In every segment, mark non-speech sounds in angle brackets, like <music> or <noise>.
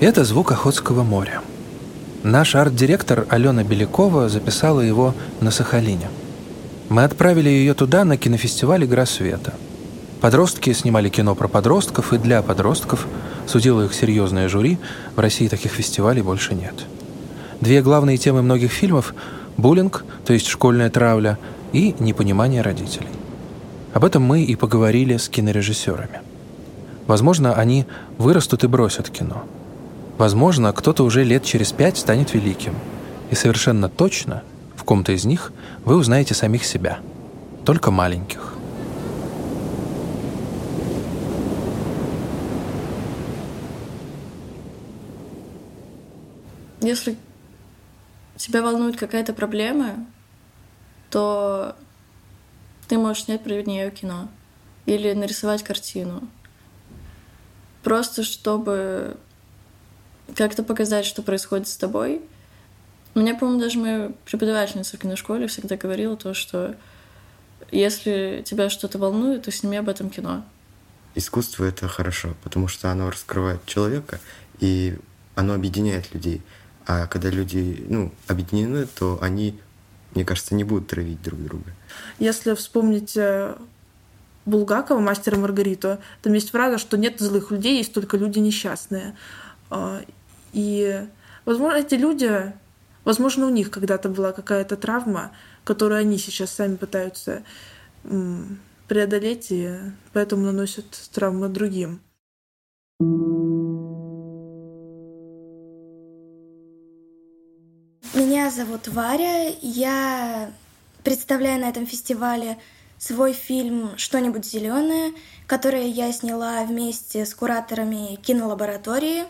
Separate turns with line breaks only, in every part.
Это звук Охотского моря. Наш арт-директор Алена Белякова записала его на Сахалине. Мы отправили ее туда на кинофестиваль «Игра света». Подростки снимали кино про подростков и для подростков. Судило их серьезное жюри. В России таких фестивалей больше нет. Две главные темы многих фильмов – буллинг, то есть школьная травля, и непонимание родителей. Об этом мы и поговорили с кинорежиссерами. Возможно, они вырастут и бросят кино. Возможно, кто-то уже лет через пять станет великим. И совершенно точно в ком-то из них вы узнаете самих себя. Только маленьких.
Если тебя волнует какая-то проблема, то ты можешь снять про нее кино или нарисовать картину. Просто чтобы как-то показать, что происходит с тобой. Мне, по-моему, даже моя преподавательница в киношколе всегда говорила то, что если тебя что-то волнует, то сними об этом кино.
Искусство — это хорошо, потому что оно раскрывает человека, и оно объединяет людей. А когда люди ну, объединены, то они, мне кажется, не будут травить друг друга.
Если вспомнить э, Булгакова, мастера Маргариту, там есть фраза, что нет злых людей, есть только люди несчастные. И, возможно, эти люди, возможно, у них когда-то была какая-то травма, которую они сейчас сами пытаются преодолеть, и поэтому наносят травмы другим.
Меня зовут Варя. Я представляю на этом фестивале свой фильм «Что-нибудь зеленое», который я сняла вместе с кураторами кинолаборатории.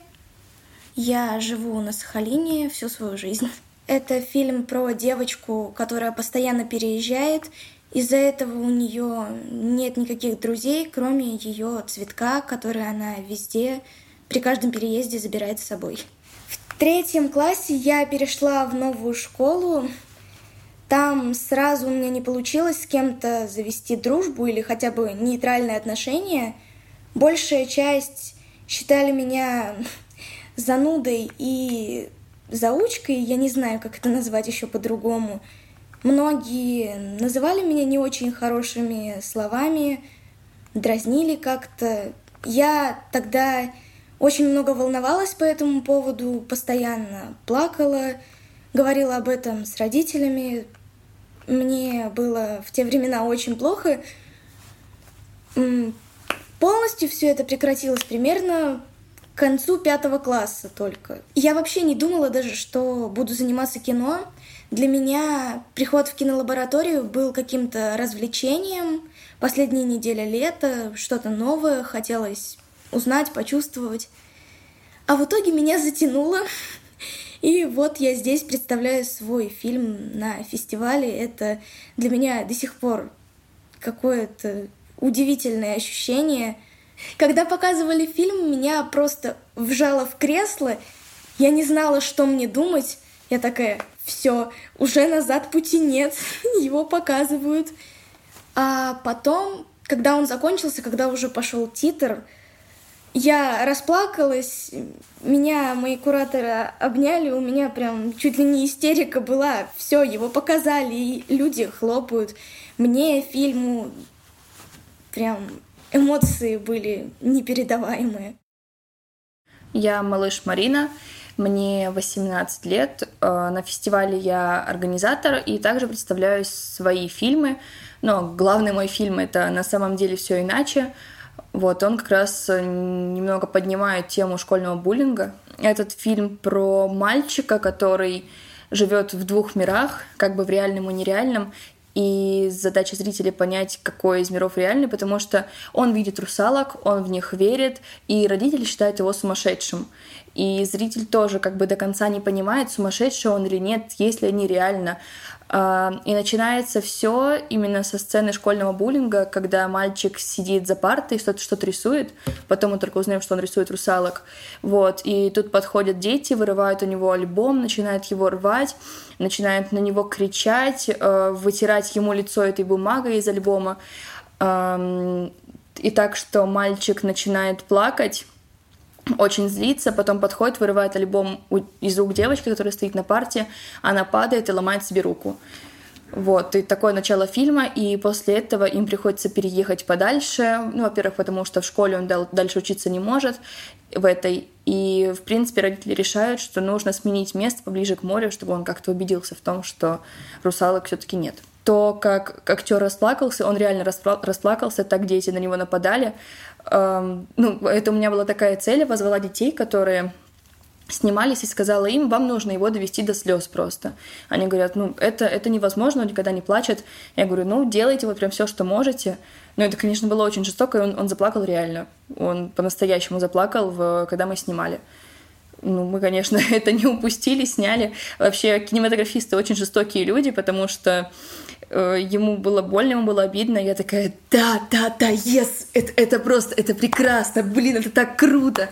Я живу на Сахалине всю свою жизнь. Это фильм про девочку, которая постоянно переезжает. Из-за этого у нее нет никаких друзей, кроме ее цветка, который она везде при каждом переезде забирает с собой. В третьем классе я перешла в новую школу. Там сразу у меня не получилось с кем-то завести дружбу или хотя бы нейтральные отношения. Большая часть считали меня занудой и заучкой, я не знаю, как это назвать еще по-другому. Многие называли меня не очень хорошими словами, дразнили как-то. Я тогда очень много волновалась по этому поводу, постоянно плакала, говорила об этом с родителями. Мне было в те времена очень плохо. Полностью все это прекратилось примерно к концу пятого класса только. Я вообще не думала даже, что буду заниматься кино. Для меня приход в кинолабораторию был каким-то развлечением. Последняя неделя лета, что-то новое, хотелось узнать, почувствовать. А в итоге меня затянуло. И вот я здесь представляю свой фильм на фестивале. Это для меня до сих пор какое-то удивительное ощущение. Когда показывали фильм, меня просто вжало в кресло. Я не знала, что мне думать. Я такая, все, уже назад пути нет, <laughs> его показывают. А потом, когда он закончился, когда уже пошел титр, я расплакалась, меня мои кураторы обняли, у меня прям чуть ли не истерика была. Все, его показали, и люди хлопают. Мне фильму прям эмоции были непередаваемые.
Я малыш Марина, мне 18 лет. Э, на фестивале я организатор и также представляю свои фильмы. Но главный мой фильм — это «На самом деле все иначе», вот, он как раз э, немного поднимает тему школьного буллинга. Этот фильм про мальчика, который живет в двух мирах, как бы в реальном и нереальном, и задача зрителя понять, какой из миров реальный, потому что он видит русалок, он в них верит, и родители считают его сумасшедшим. И зритель тоже как бы до конца не понимает, сумасшедший он или нет, есть ли они реально. А, и начинается все именно со сцены школьного буллинга, когда мальчик сидит за партой, что-то что рисует, потом мы только узнаем, что он рисует русалок. Вот. И тут подходят дети, вырывают у него альбом, начинают его рвать, начинают на него кричать, э, вытирать ему лицо этой бумагой из альбома. И так что мальчик начинает плакать, очень злится, потом подходит, вырывает альбом из рук девочки, которая стоит на парте, она падает и ломает себе руку. Вот, и такое начало фильма, и после этого им приходится переехать подальше. Ну, во-первых, потому что в школе он дальше учиться не может в этой. И, в принципе, родители решают, что нужно сменить место поближе к морю, чтобы он как-то убедился в том, что русалок все-таки нет. То, как актер расплакался, он реально расплакался, так дети на него нападали. Эм, ну, это у меня была такая цель, я позвала детей, которые снимались и сказала им, вам нужно его довести до слез просто. Они говорят, ну, это, это невозможно, он никогда не плачет. Я говорю, ну, делайте вот прям все, что можете. Но это, конечно, было очень жестоко, и он, он заплакал реально. Он по-настоящему заплакал, в, когда мы снимали. Ну, мы, конечно, <laughs> это не упустили, сняли. Вообще, кинематографисты очень жестокие люди, потому что ему было больно, ему было обидно. Я такая, да, да, да, yes, это, это просто, это прекрасно, блин, это так круто.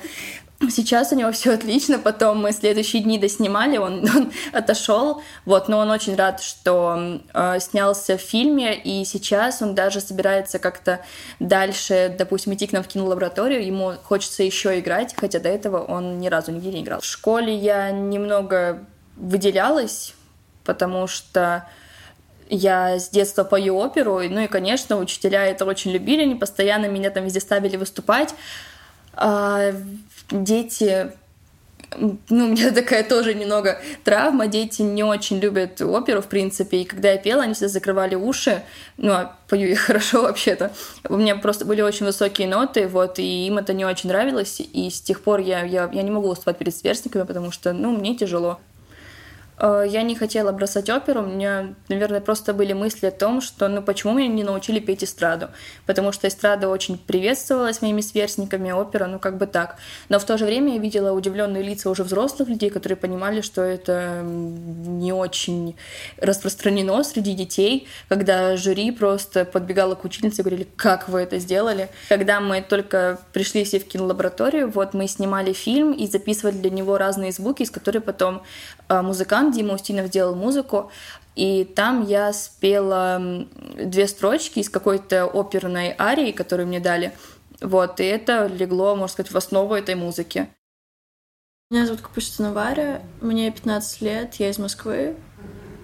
Сейчас у него все отлично, потом мы следующие дни доснимали, он, <laughs> он отошел, вот, но он очень рад, что э, снялся в фильме, и сейчас он даже собирается как-то дальше, допустим, идти к нам в кинолабораторию, ему хочется еще играть, хотя до этого он ни разу нигде не играл. В школе я немного выделялась, потому что я с детства пою оперу, ну и, конечно, учителя это очень любили, они постоянно меня там везде ставили выступать, а, дети ну, у меня <laughs> такая тоже немного травма. Дети не очень любят оперу, в принципе. И когда я пела, они всегда закрывали уши. Ну, а пою я <laughs> хорошо вообще-то. У меня просто были очень высокие ноты, вот, и им это не очень нравилось. И с тех пор я, я, я не могу выступать перед сверстниками, потому что, ну, мне тяжело. Э, я не хотела бросать оперу, у меня, наверное, просто были мысли о том, что ну почему меня не научили петь эстраду, потому что эстрада очень приветствовалась моими сверстниками, опера, ну как бы так. Но в то же время я видела удивленные лица уже взрослых людей, которые понимали, что это не очень распространено среди детей, когда жюри просто подбегало к учительнице и говорили, как вы это сделали. Когда мы только пришли все в кинолабораторию, вот мы снимали фильм и записывали для него разные звуки, из которых потом музыкант музыкант, Дима Устинов делал музыку, и там я спела две строчки из какой-то оперной арии, которую мне дали. Вот, и это легло, можно сказать, в основу этой музыки.
Меня зовут Капустина Варя, мне 15 лет, я из Москвы.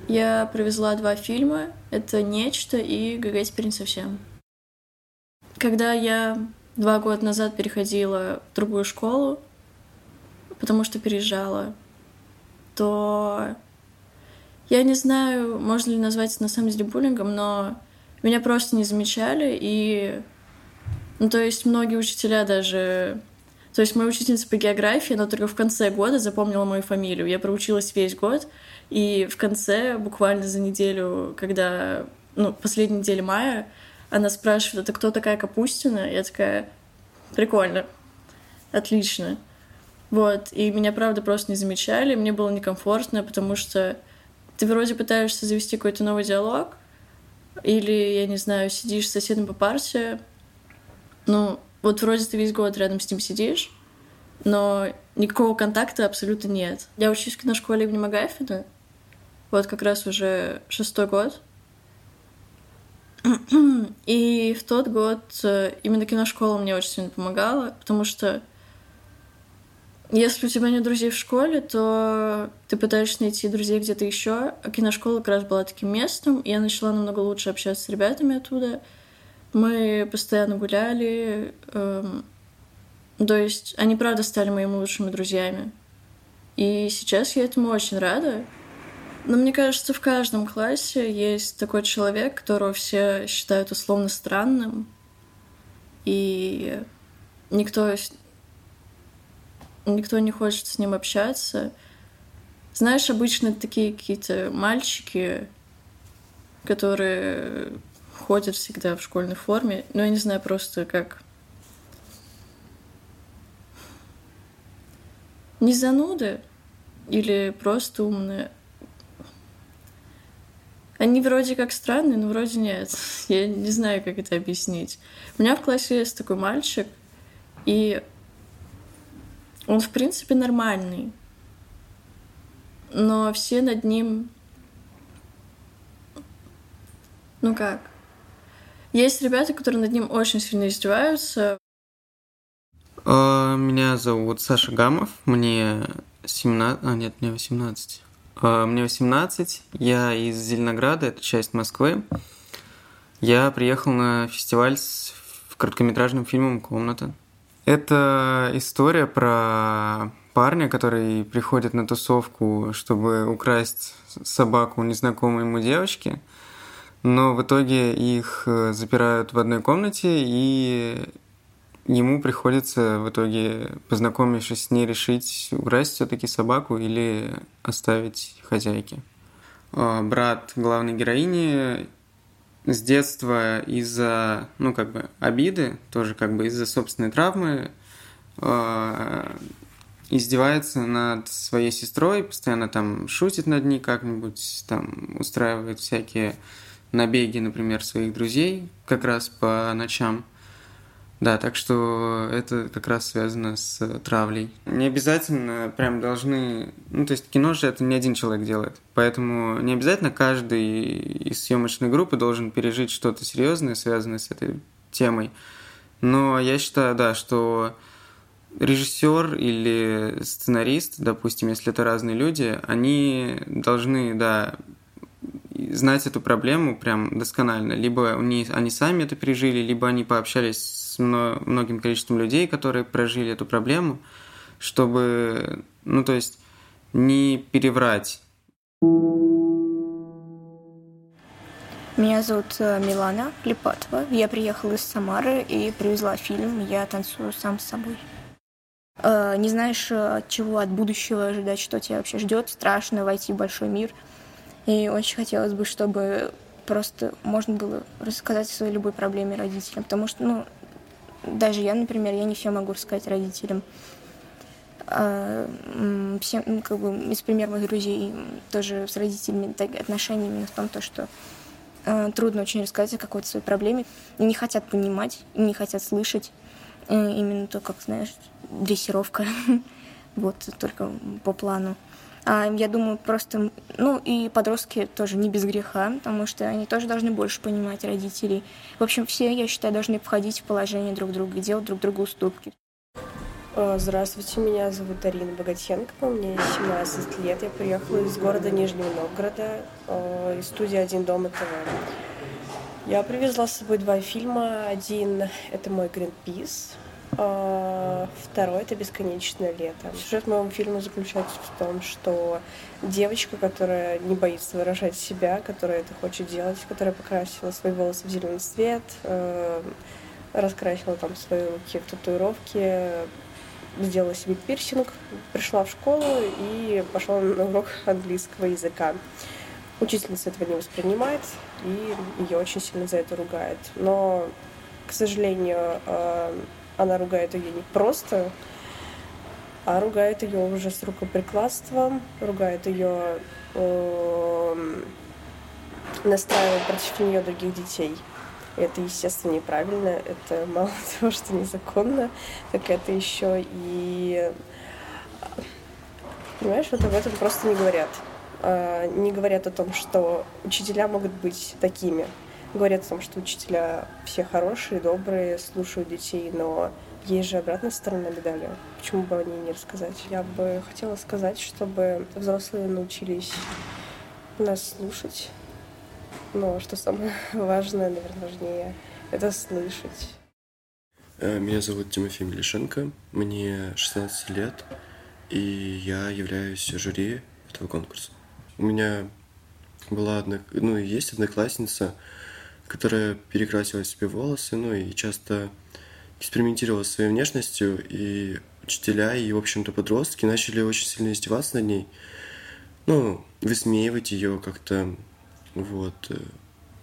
Я привезла два фильма, это «Нечто» и «ГГ теперь совсем». Когда я два года назад переходила в другую школу, потому что переезжала, то я не знаю, можно ли назвать это на самом деле буллингом, но меня просто не замечали, и... Ну, то есть многие учителя даже... То есть моя учительница по географии, она только в конце года запомнила мою фамилию. Я проучилась весь год, и в конце, буквально за неделю, когда... Ну, последней неделе мая, она спрашивает, это кто такая Капустина? Я такая, прикольно, отлично. Вот, и меня, правда, просто не замечали, мне было некомфортно, потому что ты вроде пытаешься завести какой-то новый диалог, или, я не знаю, сидишь с соседом по парте, ну, вот вроде ты весь год рядом с ним сидишь, но никакого контакта абсолютно нет. Я учусь в киношколе имени Магафина, вот как раз уже шестой год. <clears throat> И в тот год э, именно киношкола мне очень сильно помогала, потому что если у тебя нет друзей в школе, то ты пытаешься найти друзей где-то еще. А киношкола как раз была таким местом, и я начала намного лучше общаться с ребятами оттуда. Мы постоянно гуляли. Эм, то есть они, правда, стали моими лучшими друзьями. И сейчас я этому очень рада. Но мне кажется, в каждом классе есть такой человек, которого все считают условно странным. И никто никто не хочет с ним общаться. Знаешь, обычно такие какие-то мальчики, которые ходят всегда в школьной форме. Ну, я не знаю просто как... Не зануды или просто умные. Они вроде как странные, но вроде нет. <laughs> Я не знаю, как это объяснить. У меня в классе есть такой мальчик, и он, в принципе, нормальный. Но все над ним... Ну как? Есть ребята, которые над ним очень сильно издеваются.
А, меня зовут Саша Гамов, мне 17... А, нет, мне 18. А, мне 18, я из Зеленограда, это часть Москвы. Я приехал на фестиваль с короткометражным фильмом «Комната». Это история про парня, который приходит на тусовку, чтобы украсть собаку незнакомой ему девочки, но в итоге их э, запирают в одной комнате, и ему приходится в итоге, познакомившись с ней, решить, украсть все-таки собаку или оставить хозяйке. А, брат главной героини с детства из-за, ну, как бы, обиды, тоже как бы из-за собственной травмы, э, издевается над своей сестрой, постоянно там шутит над ней как-нибудь, там устраивает всякие набеги, например, своих друзей как раз по ночам. Да, так что это как раз связано с травлей. Не обязательно прям должны... Ну, то есть кино же это не один человек делает. Поэтому не обязательно каждый из съемочной группы должен пережить что-то серьезное, связанное с этой темой. Но я считаю, да, что режиссер или сценарист, допустим, если это разные люди, они должны, да, знать эту проблему прям досконально. Либо они, они сами это пережили, либо они пообщались с многим количеством людей, которые прожили эту проблему, чтобы, ну, то есть, не переврать.
Меня зовут э, Милана Липатова. Я приехала из Самары и привезла фильм «Я танцую сам с собой». Э, не знаешь, э, чего, от будущего ожидать, что тебя вообще ждет. Страшно войти в большой мир. И очень хотелось бы, чтобы просто можно было рассказать о своей любой проблеме родителям. Потому что, ну, даже я, например, я не все могу рассказать родителям. А, всем, ну, как бы, из пример моих друзей тоже с родителями так, отношения именно в том, то, что э, трудно очень рассказать о какой-то своей проблеме. И не хотят понимать, и не хотят слышать. Э, именно то, как, знаешь, дрессировка. <laughs> вот, только по плану. А, я думаю, просто, ну и подростки тоже не без греха, потому что они тоже должны больше понимать родителей. В общем, все, я считаю, должны входить в положение друг друга делать друг другу уступки.
А, здравствуйте, меня зовут Арина Богатенко, мне 17 лет, я приехала из города Нижнего Новгорода, а, из студии «Один дом» ТВ. Я привезла с собой два фильма. Один — это мой «Гринпис», второй — это «Бесконечное лето». Сюжет моего фильма заключается в том, что девочка, которая не боится выражать себя, которая это хочет делать, которая покрасила свои волосы в зеленый цвет, э, раскрасила там свои руки в татуировки, сделала себе пирсинг, пришла в школу и пошла на урок английского языка. Учительница этого не воспринимает и ее очень сильно за это ругает. Но, к сожалению, э, она ругает ее не просто, а ругает ее уже с рукоприкладством, ругает ее, э, эм, настраивает против нее других детей. Это, естественно, неправильно. Это мало <laughs> того, что незаконно, так это еще и... Понимаешь, вот об этом просто не говорят. А, не говорят о том, что учителя могут быть такими говорят о том, что учителя все хорошие, добрые, слушают детей, но есть же обратная сторона медали. Почему бы о ней не рассказать? Я бы хотела сказать, чтобы взрослые научились нас слушать. Но что самое <laughs> важное, наверное, важнее, это слышать.
Э, меня зовут Тимофей Милишенко, мне 16 лет, и я являюсь жюри этого конкурса. У меня была одна, ну, есть одноклассница, которая перекрасила себе волосы, ну и часто экспериментировала со своей внешностью, и учителя и, в общем-то, подростки начали очень сильно издеваться над ней, ну, высмеивать ее как-то, вот, э,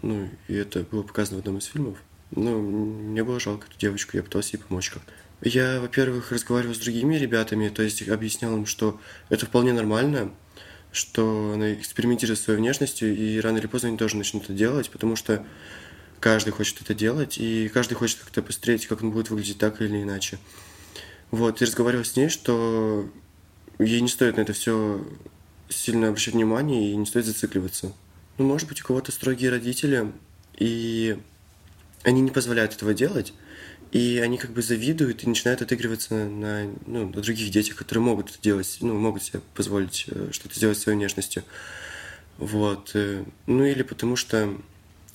ну, и это было показано в одном из фильмов. Ну, мне было жалко эту девочку, я пытался ей помочь как-то. Я, во-первых, разговаривал с другими ребятами, то есть объяснял им, что это вполне нормально, что она экспериментирует своей внешностью, и рано или поздно они тоже начнут это делать, потому что каждый хочет это делать, и каждый хочет как-то посмотреть, как он будет выглядеть так или иначе. Вот, и разговаривал с ней, что ей не стоит на это все сильно обращать внимание и не стоит зацикливаться. Ну, может быть, у кого-то строгие родители, и они не позволяют этого делать, И они как бы завидуют и начинают отыгрываться на, ну, на других детях, которые могут это делать, ну, могут себе позволить э, что-то сделать своей внешностью. Вот. Э, ну или потому что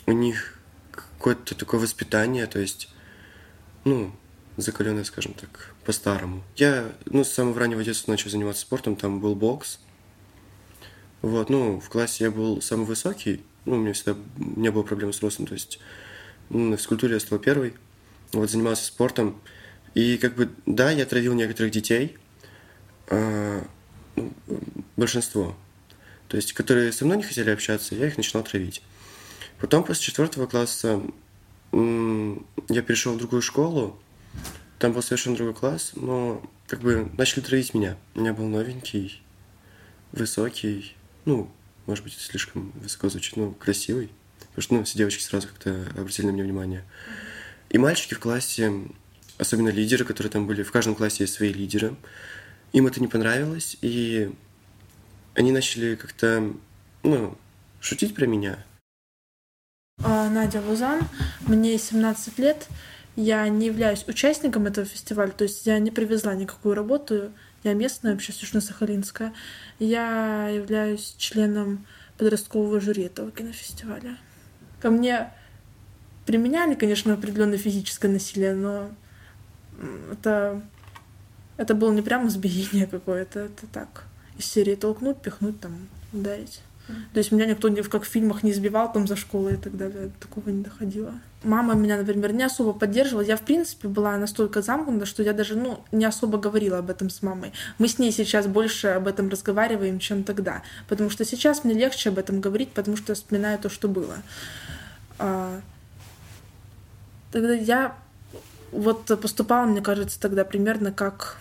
у них какое-то такое воспитание, то есть, ну, закаленное, скажем так, по-старому. Я, ну, с самого раннего детства начал заниматься спортом, там был бокс. Вот, ну, в классе я был самый высокий, ну, у меня всегда не было проблем с ростом, то есть ну, на физкультуре я стал первый, вот, занимался спортом. И как бы, да, я травил некоторых детей, э, большинство, то есть, которые со мной не хотели общаться, я их начинал травить. Потом после четвертого класса я перешел в другую школу, там был совершенно другой класс, но как бы начали травить меня. У меня был новенький, высокий, ну, может быть, слишком высоко звучит, ну, красивый. Потому что, ну, все девочки сразу как-то обратили на меня внимание. И мальчики в классе, особенно лидеры, которые там были, в каждом классе есть свои лидеры, им это не понравилось, и они начали как-то, ну, шутить про меня.
А, Надя Лузан, мне 17 лет, я не являюсь участником этого фестиваля, то есть я не привезла никакую работу, я местная, вообще Южно-Сахалинская. Я являюсь членом подросткового жюри этого кинофестиваля. Ко мне применяли, конечно, определенное физическое насилие, но это, это было не прямо избиение какое-то, это так. Из серии толкнуть, пихнуть, там, ударить. То есть меня никто, как в фильмах, не избивал там за школой и так далее. Такого не доходило. Мама меня, например, не особо поддерживала. Я, в принципе, была настолько замкнута, что я даже, ну, не особо говорила об этом с мамой. Мы с ней сейчас больше об этом разговариваем, чем тогда. Потому что сейчас мне легче об этом говорить, потому что я вспоминаю то, что было. Тогда я вот поступала, мне кажется, тогда примерно как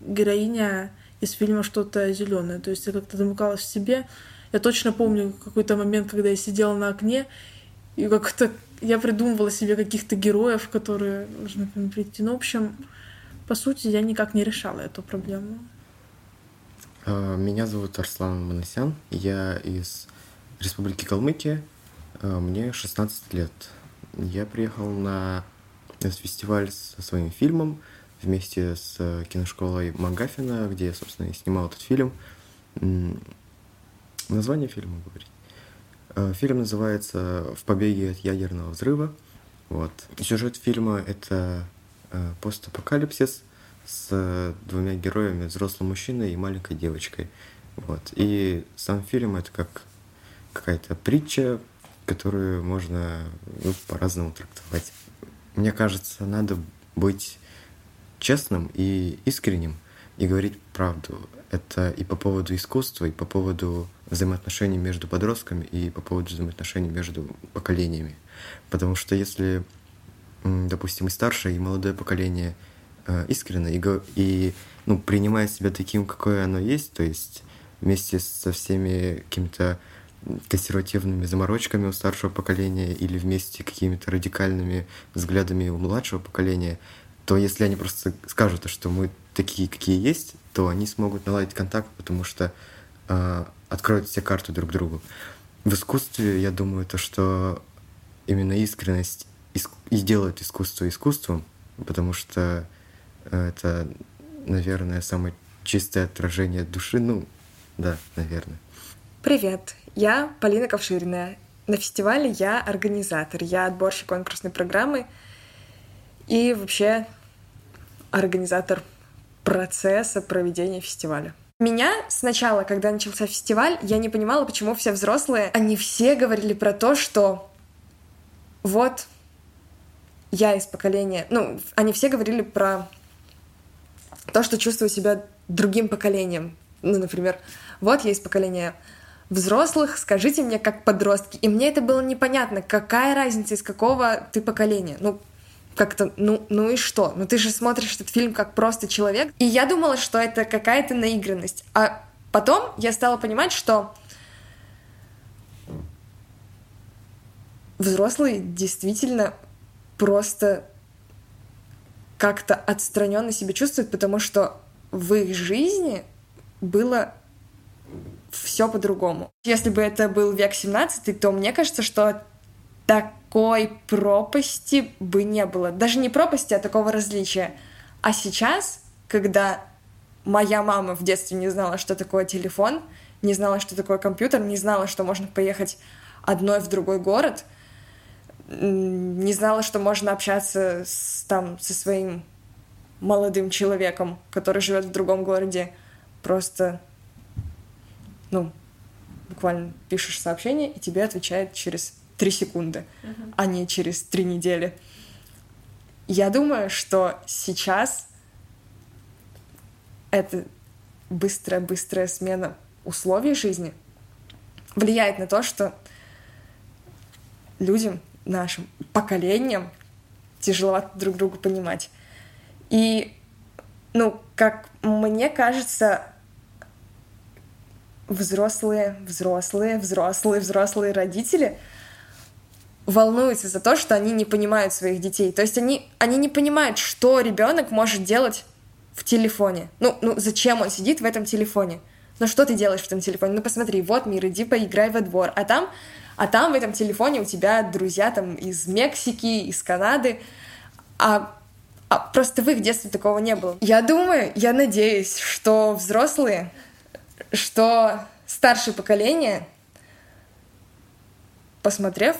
героиня из фильма что-то зеленое. То есть я как-то замыкалась в себе. Я точно помню какой-то момент, когда я сидела на окне, и как-то я придумывала себе каких-то героев, которые должны мне прийти. Ну, в общем, по сути, я никак не решала эту проблему.
А, меня зовут Арслан Манасян. Я из Республики Калмыкия. А, мне 16 лет. Я приехал на фестиваль со своим фильмом вместе с э, киношколой Магафина, где я, собственно, и снимал этот фильм. Название фильма говорить. Э, фильм называется «В побеге от ядерного взрыва». Вот. Сюжет фильма — это э, постапокалипсис с двумя героями, взрослым мужчиной и маленькой девочкой. Вот. И сам фильм — это как какая-то притча, которую можно ну, по-разному трактовать. Мне кажется, надо быть честным и искренним и говорить правду. Это и по поводу искусства, и по поводу взаимоотношений между подростками, и по поводу взаимоотношений между поколениями. Потому что если, допустим, и старшее, и молодое поколение э, искренне и, и ну, принимает себя таким, какое оно есть, то есть вместе со всеми какими-то консервативными заморочками у старшего поколения или вместе какими-то радикальными взглядами у младшего поколения, то если они просто скажут, что мы такие, какие есть, то они смогут наладить контакт, потому что э, откроют все карты друг другу. В искусстве, я думаю, то, что именно искренность и делает искусство искусством, потому что э, это, наверное, самое чистое отражение души. Ну, да, наверное.
Привет, я Полина Ковширина. На фестивале я организатор, я отборщик конкурсной программы и вообще организатор процесса проведения фестиваля. Меня сначала, когда начался фестиваль, я не понимала, почему все взрослые, они все говорили про то, что вот я из поколения, ну, они все говорили про то, что чувствую себя другим поколением. Ну, например, вот я из поколения взрослых, скажите мне, как подростки. И мне это было непонятно, какая разница, из какого ты поколения. Ну, как-то, ну, ну и что? Ну ты же смотришь этот фильм как просто человек. И я думала, что это какая-то наигранность. А потом я стала понимать, что взрослые действительно просто как-то отстраненно себя чувствуют, потому что в их жизни было все по-другому. Если бы это был век 17, то мне кажется, что такой пропасти бы не было. Даже не пропасти, а такого различия. А сейчас, когда моя мама в детстве не знала, что такое телефон, не знала, что такое компьютер, не знала, что можно поехать одной в другой город, не знала, что можно общаться с, там, со своим молодым человеком, который живет в другом городе. Просто, ну, буквально пишешь сообщение, и тебе отвечает через три секунды, uh-huh. а не через три недели. Я думаю, что сейчас эта быстрая-быстрая смена условий жизни влияет на то, что людям, нашим поколениям тяжеловато друг друга понимать. И, ну, как мне кажется, взрослые, взрослые, взрослые, взрослые родители волнуются за то, что они не понимают своих детей. То есть они, они не понимают, что ребенок может делать в телефоне. Ну, ну, зачем он сидит в этом телефоне? Ну, что ты делаешь в этом телефоне? Ну, посмотри, вот мир, иди поиграй во двор. А там, а там в этом телефоне у тебя друзья там из Мексики, из Канады. А, а просто в их детстве такого не было. Я думаю, я надеюсь, что взрослые, что старшее поколение, посмотрев,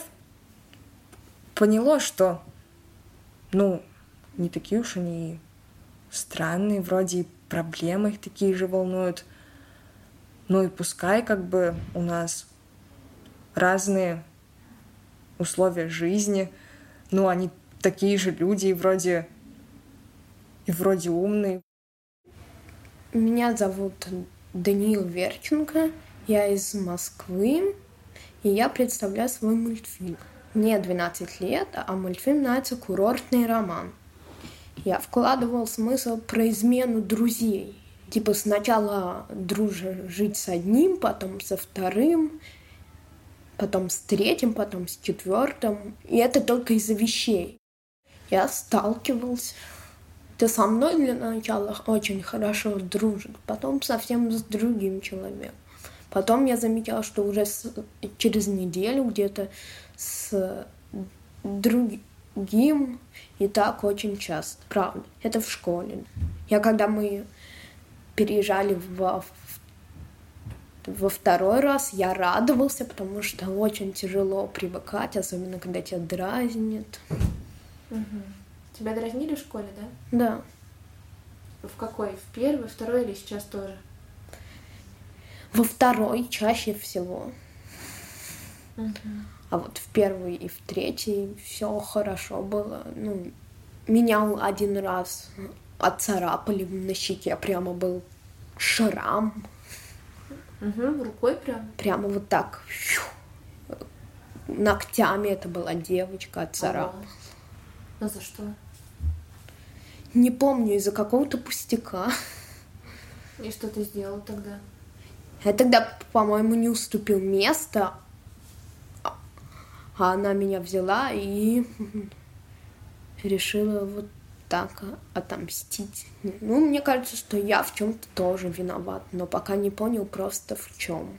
поняло, что, ну, не такие уж они странные, вроде и проблемы их такие же волнуют. Ну и пускай как бы у нас разные условия жизни, ну они такие же люди и вроде и вроде умные.
Меня зовут Даниил Верченко, я из Москвы, и я представляю свой мультфильм. Мне 12 лет, а мультфильм называется «Курортный роман». Я вкладывал смысл про измену друзей. Типа сначала дружа жить с одним, потом со вторым, потом с третьим, потом с четвертым. И это только из-за вещей. Я сталкивался. Ты со мной для начала очень хорошо дружит, потом совсем с другим человеком. Потом я заметила, что уже с, через неделю где-то с другим и так очень часто, правда. Это в школе. Я когда мы переезжали во, во второй раз, я радовался, потому что очень тяжело привыкать, особенно когда тебя дразнит.
Угу. Тебя дразнили в школе, да?
Да.
В какой? В первой, второй или сейчас тоже?
Во второй чаще всего.
Угу.
А вот в первый и в третий все хорошо было. Ну, меня один раз отцарапали на щеке, прямо был шрам.
Угу, рукой прям?
Прямо вот так. Ногтями это была девочка отцарапала.
А за что?
Не помню, из-за какого-то пустяка.
И что ты сделал тогда?
Я тогда, по-моему, не уступил место, а она меня взяла и решила вот так отомстить. Ну, мне кажется, что я в чем-то тоже виноват, но пока не понял просто в чем.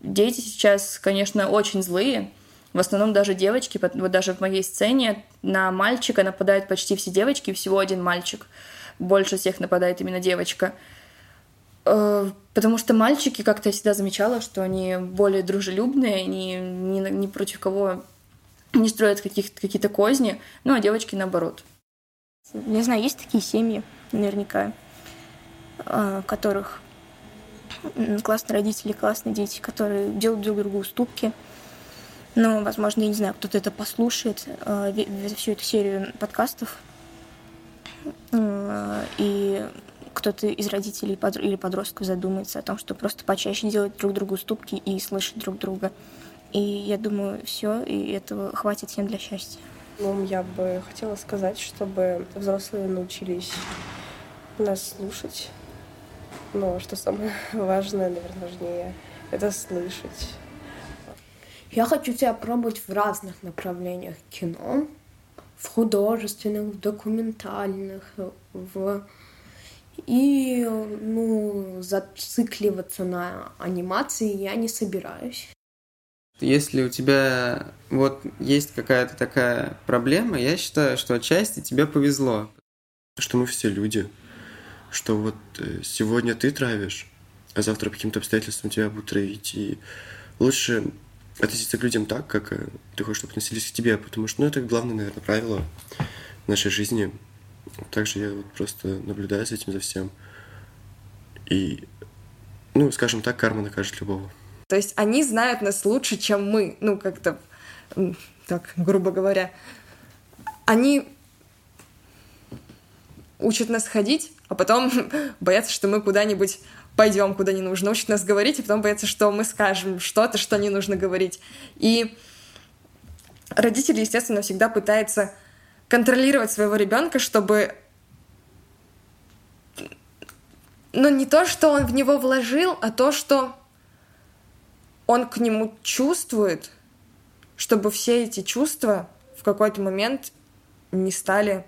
Дети сейчас, конечно, очень злые. В основном даже девочки, вот даже в моей сцене на мальчика нападают почти все девочки, всего один мальчик. Больше всех нападает именно девочка. Э, потому что мальчики, как-то я всегда замечала, что они более дружелюбные, они ни, ни против кого не строят какие-то козни, ну а девочки наоборот.
Не знаю, есть такие семьи, наверняка, э, которых классные родители, классные дети, которые делают друг другу уступки. Ну, возможно, я не знаю, кто-то это послушает, э, всю эту серию подкастов. И кто-то из родителей или подростков задумается о том, что просто почаще делать друг другу уступки и слышать друг друга. И я думаю, все, и этого хватит всем для счастья.
Ну, я бы хотела сказать, чтобы взрослые научились нас слушать. Но что самое <laughs> важное, наверное, важнее, это слышать.
Я хочу тебя пробовать в разных направлениях кино, в художественных, в документальных, в И, ну, зацикливаться на анимации я не собираюсь.
Если у тебя вот есть какая-то такая проблема, я считаю, что отчасти тебе повезло.
Что мы все люди, что вот э, сегодня ты травишь, а завтра по каким-то обстоятельствам тебя будут травить. И лучше относиться к людям так, как э, ты хочешь, чтобы относились к тебе, потому что ну, это главное, наверное, правило нашей жизни. Также я вот просто наблюдаю за этим, за всем. И, ну, скажем так, карма накажет любого.
То есть они знают нас лучше, чем мы, ну, как-то, так, грубо говоря. Они учат нас ходить, а потом <laughs> боятся, что мы куда-нибудь пойдем, куда не нужно. Учат нас говорить, а потом боятся, что мы скажем что-то, что не нужно говорить. И родители, естественно, всегда пытаются контролировать своего ребенка, чтобы ну, не то, что он в него вложил, а то, что он к нему чувствует, чтобы все эти чувства в какой-то момент не стали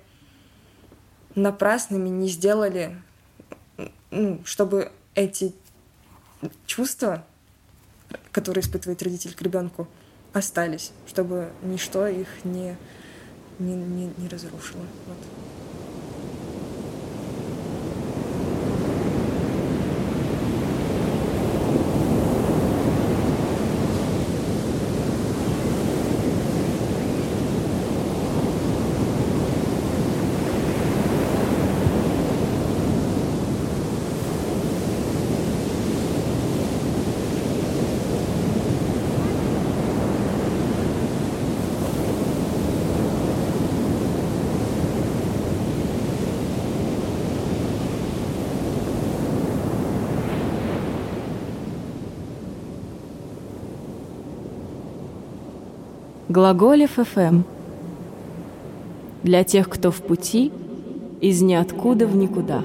напрасными, не сделали, ну, чтобы эти чувства, которые испытывает родитель к ребенку, остались, чтобы ничто их не, не, не, не разрушило. Вот.
Глаголев ФМ. Для тех, кто в пути, из ниоткуда в никуда.